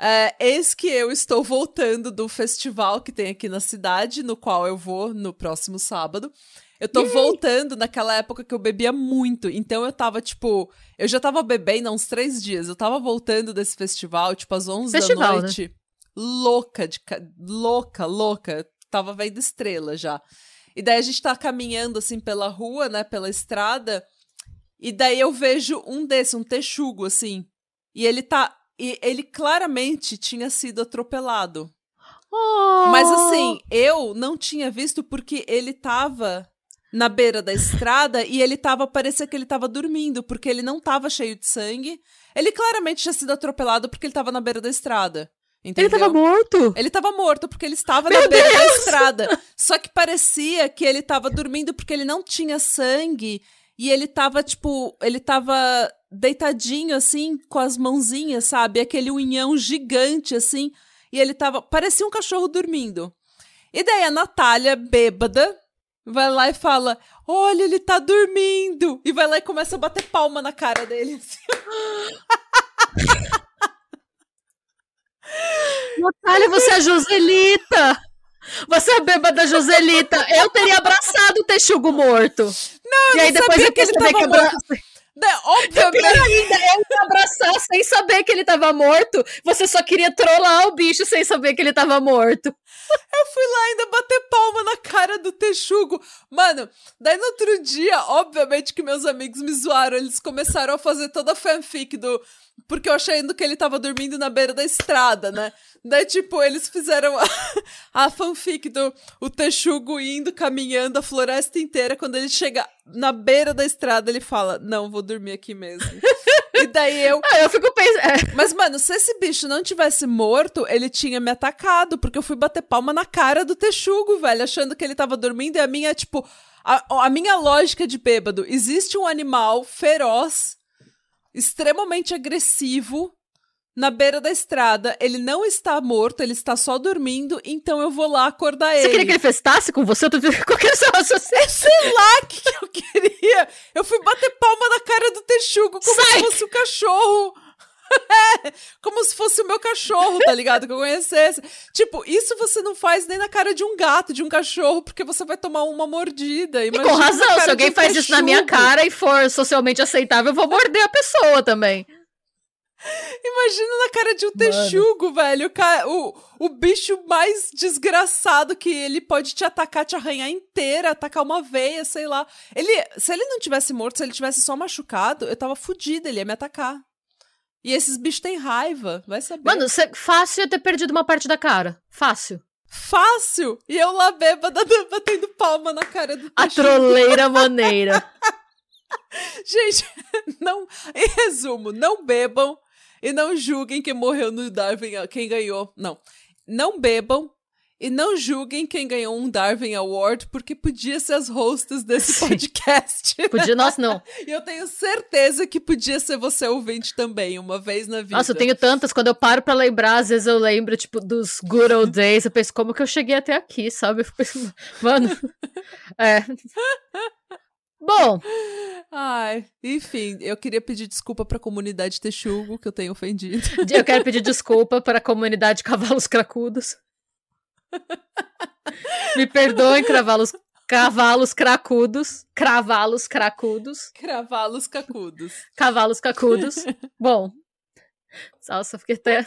É, eis que eu estou voltando do festival que tem aqui na cidade, no qual eu vou no próximo sábado. Eu tô voltando naquela época que eu bebia muito. Então eu tava, tipo. Eu já tava bebendo há uns três dias. Eu tava voltando desse festival, tipo, às 11 festival, da né? noite. Né? Louca, de, louca, louca. Tava vendo estrela já. E daí a gente tá caminhando, assim, pela rua, né? Pela estrada. E daí eu vejo um desse, um texugo, assim. E ele tá. E ele claramente tinha sido atropelado. Oh. Mas assim, eu não tinha visto porque ele tava na beira da estrada e ele tava, parecia que ele tava dormindo, porque ele não tava cheio de sangue. Ele claramente tinha sido atropelado porque ele tava na beira da estrada. Entendeu? Ele tava morto? Ele tava morto porque ele estava Meu na beira Deus! da estrada. Só que parecia que ele tava dormindo porque ele não tinha sangue e ele tava, tipo, ele tava deitadinho, assim, com as mãozinhas, sabe? Aquele unhão gigante, assim. E ele tava. Parecia um cachorro dormindo. E daí a Natália, bêbada, vai lá e fala: Olha, ele tá dormindo. E vai lá e começa a bater palma na cara dele. Assim. Natália, você é Joselita! Você é bêbada Joselita. Eu teria abraçado o texugo morto. Não, e aí não depois sabia que ele tava que obviamente. ainda, eu ia abraçar sem saber que ele tava morto. Você só queria trollar o bicho sem saber que ele tava morto. Eu fui lá ainda bater palma na cara do texugo. Mano, daí no outro dia, obviamente que meus amigos me zoaram. Eles começaram a fazer toda a fanfic do. Porque eu achando que ele tava dormindo na beira da estrada, né? Daí, tipo, eles fizeram a, a fanfic do o Texugo indo, caminhando a floresta inteira. Quando ele chega na beira da estrada, ele fala: Não, vou dormir aqui mesmo. E daí eu. Ah, eu fico pensando. É. Mas, mano, se esse bicho não tivesse morto, ele tinha me atacado, porque eu fui bater palma na cara do Texugo, velho, achando que ele tava dormindo. E a minha, tipo. A, a minha lógica de bêbado: existe um animal feroz, extremamente agressivo na beira da estrada. Ele não está morto, ele está só dormindo, então eu vou lá acordar você ele. Você queria que ele festasse com você? Qual que era o seu raciocínio? Sei lá o que, que eu queria. Eu fui bater palma na cara do texugo como Sai! se fosse o um cachorro. É, como se fosse o meu cachorro, tá ligado? Que eu conhecesse. Tipo, isso você não faz nem na cara de um gato, de um cachorro, porque você vai tomar uma mordida. Imagina e com razão, se alguém um faz isso na minha cara e for socialmente aceitável, eu vou morder a pessoa também. Imagina na cara de um texugo, velho. O, o, bicho mais desgraçado que ele pode te atacar, te arranhar inteira, atacar uma veia, sei lá. Ele, se ele não tivesse morto, se ele tivesse só machucado, eu tava fodida, ele ia me atacar. E esses bichos têm raiva, vai saber. Mano, cê, fácil ia ter perdido uma parte da cara. Fácil. Fácil! E eu lá bêbada batendo palma na cara do A troleira maneira. Gente, não. Em resumo, não bebam e não julguem quem morreu no Darwin, quem ganhou. Não. Não bebam e não julguem quem ganhou um Darwin Award, porque podia ser as hosts desse Sim. podcast. Podia, nossa, não. E eu tenho certeza que podia ser você ouvinte também, uma vez na vida. Nossa, eu tenho tantas. Quando eu paro pra lembrar, às vezes eu lembro, tipo, dos good old days. Eu penso, como que eu cheguei até aqui, sabe? Eu pensando, mano. É. Bom. Ai, enfim, eu queria pedir desculpa para a comunidade Texugo, que eu tenho ofendido. Eu quero pedir desculpa para a comunidade Cavalos Cracudos. Me perdoem, cavalos, cavalos cracudos. Cravalos cracudos. Cravalos cacudos. Cavalos cacudos. Bom. Nossa, fiquei até.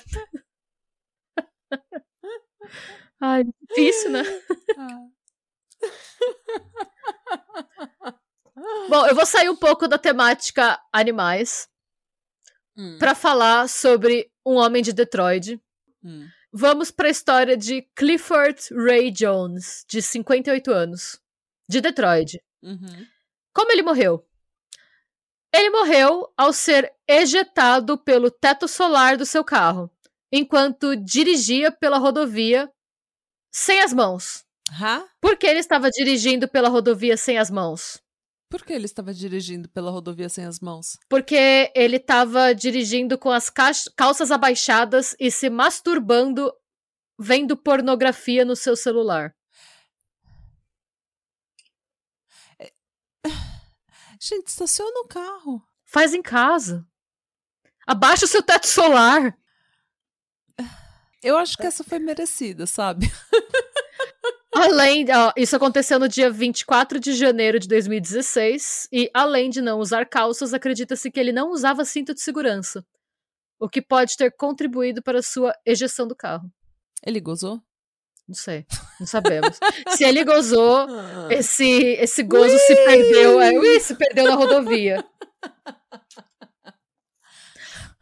Ai, difícil, né? Ah. Bom, eu vou sair um pouco da temática animais hum. para falar sobre um homem de Detroit. Hum. Vamos para a história de Clifford Ray Jones, de 58 anos, de Detroit. Uhum. Como ele morreu? Ele morreu ao ser ejetado pelo teto solar do seu carro, enquanto dirigia pela rodovia sem as mãos. Huh? Por que ele estava dirigindo pela rodovia sem as mãos? Por que ele estava dirigindo pela rodovia sem as mãos? Porque ele estava dirigindo com as calças abaixadas e se masturbando vendo pornografia no seu celular. É... Gente, estaciona o carro. Faz em casa. Abaixa o seu teto solar. Eu acho que essa foi merecida, sabe? Além, ó, isso aconteceu no dia 24 de janeiro de 2016, e além de não usar calças, acredita-se que ele não usava cinto de segurança, o que pode ter contribuído para sua ejeção do carro. Ele gozou? Não sei, não sabemos. se ele gozou, esse, esse gozo Ui! se perdeu, é, ui, se perdeu na rodovia.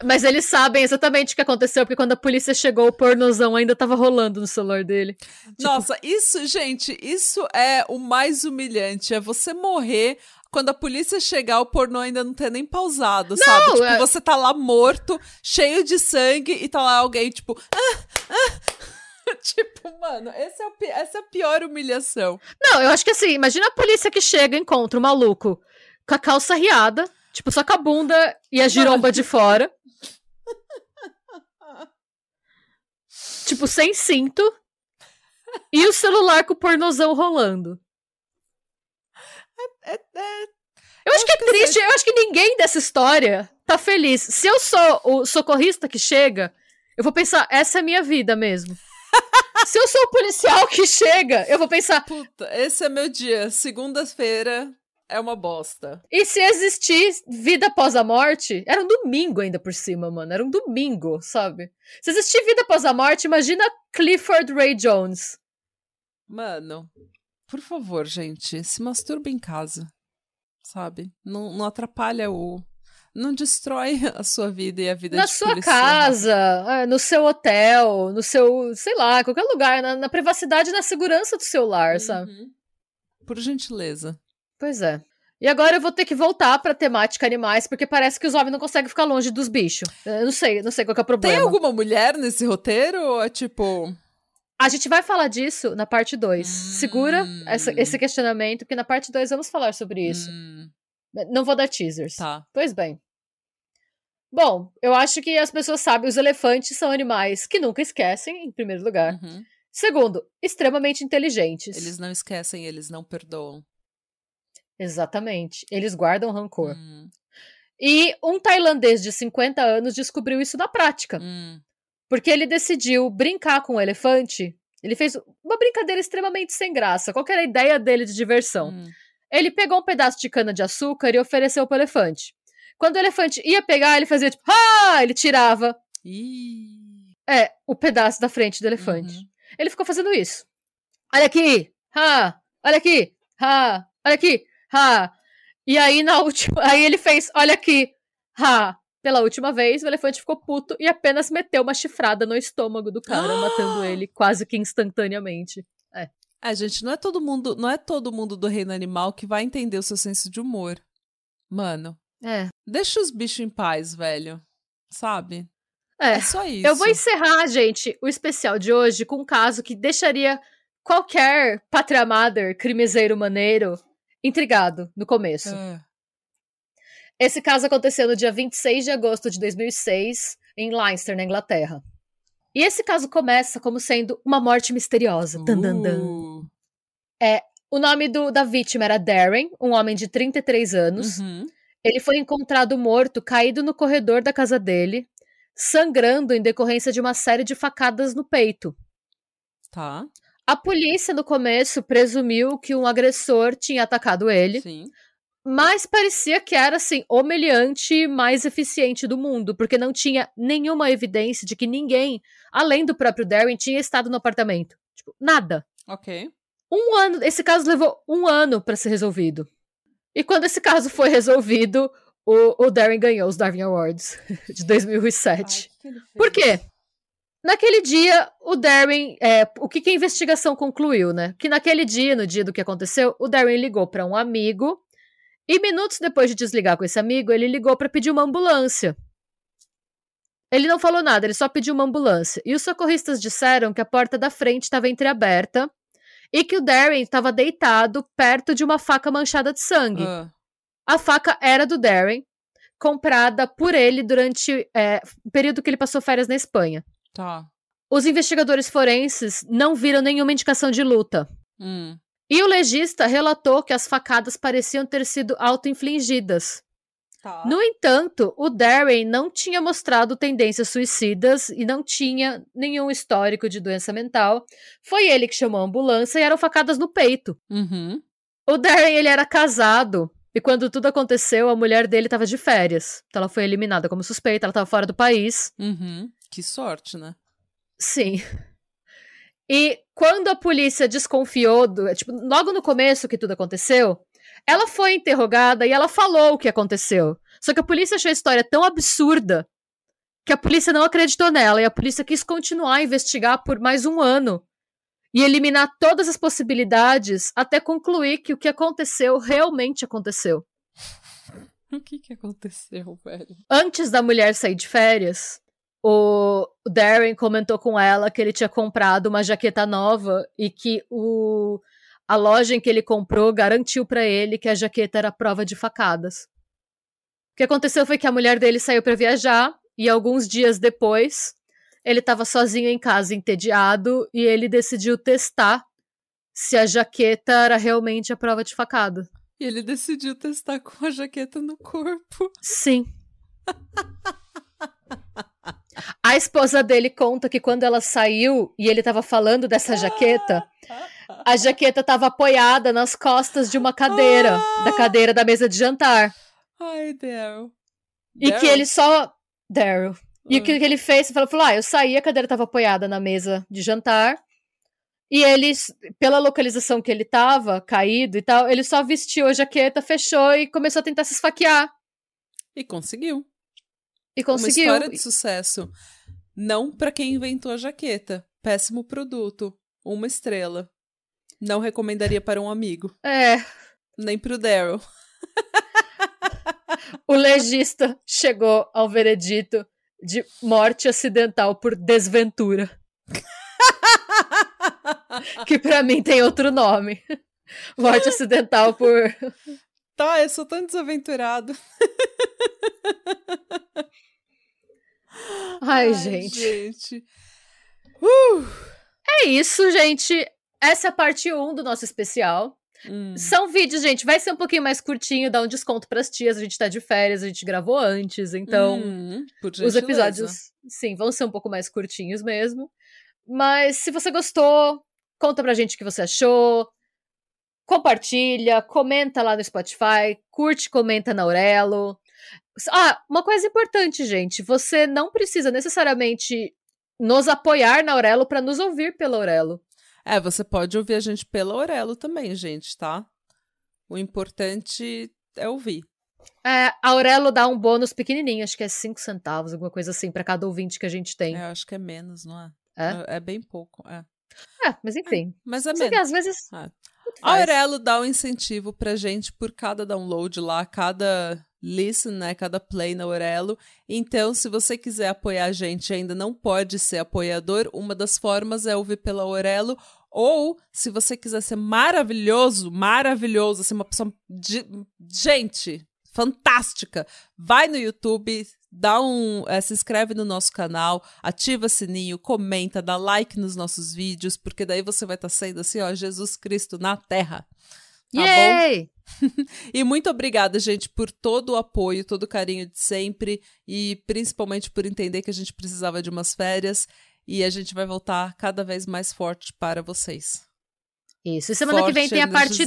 Mas eles sabem exatamente o que aconteceu, porque quando a polícia chegou, o pornozão ainda tava rolando no celular dele. Tipo... Nossa, isso, gente, isso é o mais humilhante. É você morrer quando a polícia chegar, o pornô ainda não ter nem pausado, não, sabe? Tipo, é... você tá lá morto, cheio de sangue, e tá lá alguém, tipo. Ah, ah. tipo, mano, é o, essa é a pior humilhação. Não, eu acho que assim, imagina a polícia que chega e encontra o maluco com a calça riada, tipo, só com a bunda e a giromba de fora. Tipo, sem cinto. E o celular com o pornozão rolando. É, é, é... Eu acho que é triste, eu acho que ninguém dessa história tá feliz. Se eu sou o socorrista que chega, eu vou pensar, essa é a minha vida mesmo. Se eu sou o policial que chega, eu vou pensar. Puta, esse é meu dia. Segunda-feira é uma bosta. E se existir vida após a morte, era um domingo ainda por cima, mano. Era um domingo, sabe? Se existir vida após a morte, imagina Clifford Ray Jones. Mano, por favor, gente, se masturbe em casa. Sabe? Não, não atrapalha o. Não destrói a sua vida e a vida na de sua policial. casa, é, no seu hotel, no seu, sei lá, qualquer lugar, na, na privacidade e na segurança do seu lar, uhum. sabe? Por gentileza. Pois é. E agora eu vou ter que voltar pra temática animais, porque parece que os homens não conseguem ficar longe dos bichos. Eu não sei, não sei qual é o problema. Tem alguma mulher nesse roteiro ou é tipo. A gente vai falar disso na parte 2. Hum. Segura essa, esse questionamento, porque na parte 2 vamos falar sobre isso. Hum. Não vou dar teasers. Tá. Pois bem. Bom, eu acho que as pessoas sabem, os elefantes são animais que nunca esquecem, em primeiro lugar. Uhum. Segundo, extremamente inteligentes. Eles não esquecem, eles não perdoam. Exatamente. Eles guardam rancor. Hum. E um tailandês de 50 anos descobriu isso na prática. Hum. Porque ele decidiu brincar com o elefante. Ele fez uma brincadeira extremamente sem graça. Qual era a ideia dele de diversão? Hum. Ele pegou um pedaço de cana de açúcar e ofereceu pro elefante. Quando o elefante ia pegar, ele fazia tipo, ah! Ele tirava. Ih. É, o pedaço da frente do elefante. Uhum. Ele ficou fazendo isso. Olha aqui! Ha! Olha aqui! Ha! Olha aqui! Ha! E aí na última. Aí ele fez, olha aqui! Ha! Pela última vez, o elefante ficou puto e apenas meteu uma chifrada no estômago do cara, matando ele quase que instantaneamente. É. É, gente, não é todo mundo, não é todo mundo do reino animal que vai entender o seu senso de humor. Mano. É. Deixa os bichos em paz, velho. Sabe? É. é só isso. Eu vou encerrar, gente, o especial de hoje com um caso que deixaria qualquer patria mother, crimezeiro maneiro, intrigado no começo. É. Esse caso aconteceu no dia 26 de agosto de 2006, em Leinster, na Inglaterra. E esse caso começa como sendo uma morte misteriosa. Uh. É, o nome do, da vítima era Darren, um homem de 33 anos. Uhum. Ele foi encontrado morto, caído no corredor da casa dele, sangrando em decorrência de uma série de facadas no peito. Tá. A polícia, no começo, presumiu que um agressor tinha atacado ele. Sim. Mas parecia que era, assim, o meliante mais eficiente do mundo, porque não tinha nenhuma evidência de que ninguém, além do próprio Darren, tinha estado no apartamento. Tipo, nada. Ok. Um ano. Esse caso levou um ano para ser resolvido. E quando esse caso foi resolvido, o, o Darren ganhou os Darwin Awards de 2007. Ai, Por quê? Naquele dia, o Darren. É, o que, que a investigação concluiu, né? Que naquele dia, no dia do que aconteceu, o Darren ligou para um amigo e minutos depois de desligar com esse amigo, ele ligou para pedir uma ambulância. Ele não falou nada, ele só pediu uma ambulância. E os socorristas disseram que a porta da frente estava entreaberta e que o Darren estava deitado perto de uma faca manchada de sangue. Uh. A faca era do Darren, comprada por ele durante é, o período que ele passou férias na Espanha. Tá. Os investigadores forenses não viram nenhuma indicação de luta. Hum. E o legista relatou que as facadas pareciam ter sido auto-infligidas. Tá. No entanto, o Darren não tinha mostrado tendências suicidas e não tinha nenhum histórico de doença mental. Foi ele que chamou a ambulância e eram facadas no peito. Uhum. O Darren ele era casado e quando tudo aconteceu, a mulher dele estava de férias. Então ela foi eliminada como suspeita, ela estava fora do país. Uhum. Que sorte, né? Sim. E quando a polícia desconfiou, do, tipo, logo no começo que tudo aconteceu, ela foi interrogada e ela falou o que aconteceu. Só que a polícia achou a história tão absurda que a polícia não acreditou nela e a polícia quis continuar a investigar por mais um ano e eliminar todas as possibilidades até concluir que o que aconteceu realmente aconteceu. O que que aconteceu, velho? Antes da mulher sair de férias, o Darren comentou com ela que ele tinha comprado uma jaqueta nova e que o a loja em que ele comprou garantiu para ele que a jaqueta era prova de facadas. O que aconteceu foi que a mulher dele saiu para viajar e alguns dias depois ele estava sozinho em casa, entediado, e ele decidiu testar se a jaqueta era realmente a prova de facada. E ele decidiu testar com a jaqueta no corpo. Sim. A esposa dele conta que quando ela saiu e ele estava falando dessa jaqueta, a jaqueta estava apoiada nas costas de uma cadeira, da cadeira da mesa de jantar. Ai, Daryl. E que ele só. Daryl. E o que, que ele fez? Ele falou, falou: ah, eu saí, a cadeira estava apoiada na mesa de jantar. E ele, pela localização que ele tava, caído e tal, ele só vestiu a jaqueta, fechou e começou a tentar se esfaquear. E conseguiu. E conseguiu. Uma história de sucesso. Não para quem inventou a jaqueta. Péssimo produto. Uma estrela. Não recomendaria para um amigo. É. Nem pro Daryl. o legista chegou ao veredito de morte acidental por desventura. que para mim tem outro nome. Morte acidental por. Tá, eu sou tão desaventurado. Ai, Ai gente. gente. Uh! É isso, gente. Essa é a parte 1 do nosso especial. Hum. São vídeos, gente. Vai ser um pouquinho mais curtinho, dá um desconto pras tias. A gente tá de férias, a gente gravou antes, então. Hum, os episódios, sim, vão ser um pouco mais curtinhos mesmo. Mas se você gostou, conta pra gente o que você achou. Compartilha, comenta lá no Spotify, curte, comenta na Aurelo. Ah, uma coisa importante, gente. Você não precisa necessariamente nos apoiar na Aurelo para nos ouvir pela Aurelo. É, você pode ouvir a gente pela Aurelo também, gente, tá? O importante é ouvir. É, a Aurelo dá um bônus pequenininho, acho que é 5 centavos, alguma coisa assim, para cada ouvinte que a gente tem. É, acho que é menos, não é? É, é, é bem pouco, é. É, mas enfim. É, mas é menos. que às vezes. É. A Aurelo dá um incentivo pra gente por cada download lá, cada listen, né? Cada play na Aurelo. Então, se você quiser apoiar a gente ainda não pode ser apoiador, uma das formas é ouvir pela Aurelo. Ou, se você quiser ser maravilhoso, maravilhoso, assim, uma pessoa de gente fantástica, vai no YouTube, dá um, é, se inscreve no nosso canal, ativa sininho, comenta, dá like nos nossos vídeos, porque daí você vai estar tá sendo assim, ó, Jesus Cristo na Terra. Tá Yay! bom? e muito obrigada, gente, por todo o apoio, todo o carinho de sempre e principalmente por entender que a gente precisava de umas férias e a gente vai voltar cada vez mais forte para vocês. Isso. E semana forte que vem tem a parte.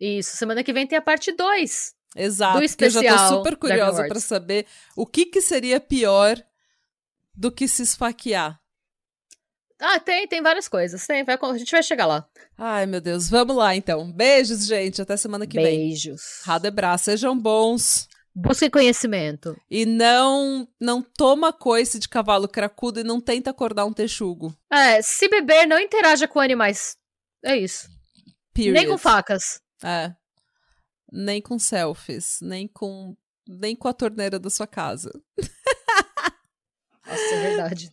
Isso. Semana que vem tem a parte 2. Exato. Do porque eu já especial super curiosa para saber o que, que seria pior do que se esfaquear. Ah, tem, tem várias coisas. Tem, vai, a gente vai chegar lá. Ai, meu Deus. Vamos lá, então. Beijos, gente. Até semana que vem. Beijos. Radebra, sejam bons. Busque conhecimento. E não não toma coice de cavalo cracudo e não tenta acordar um texugo. É, se beber, não interaja com animais. É isso. Period. Nem com facas. É. Nem com selfies, nem com nem com a torneira da sua casa. Nossa, é verdade.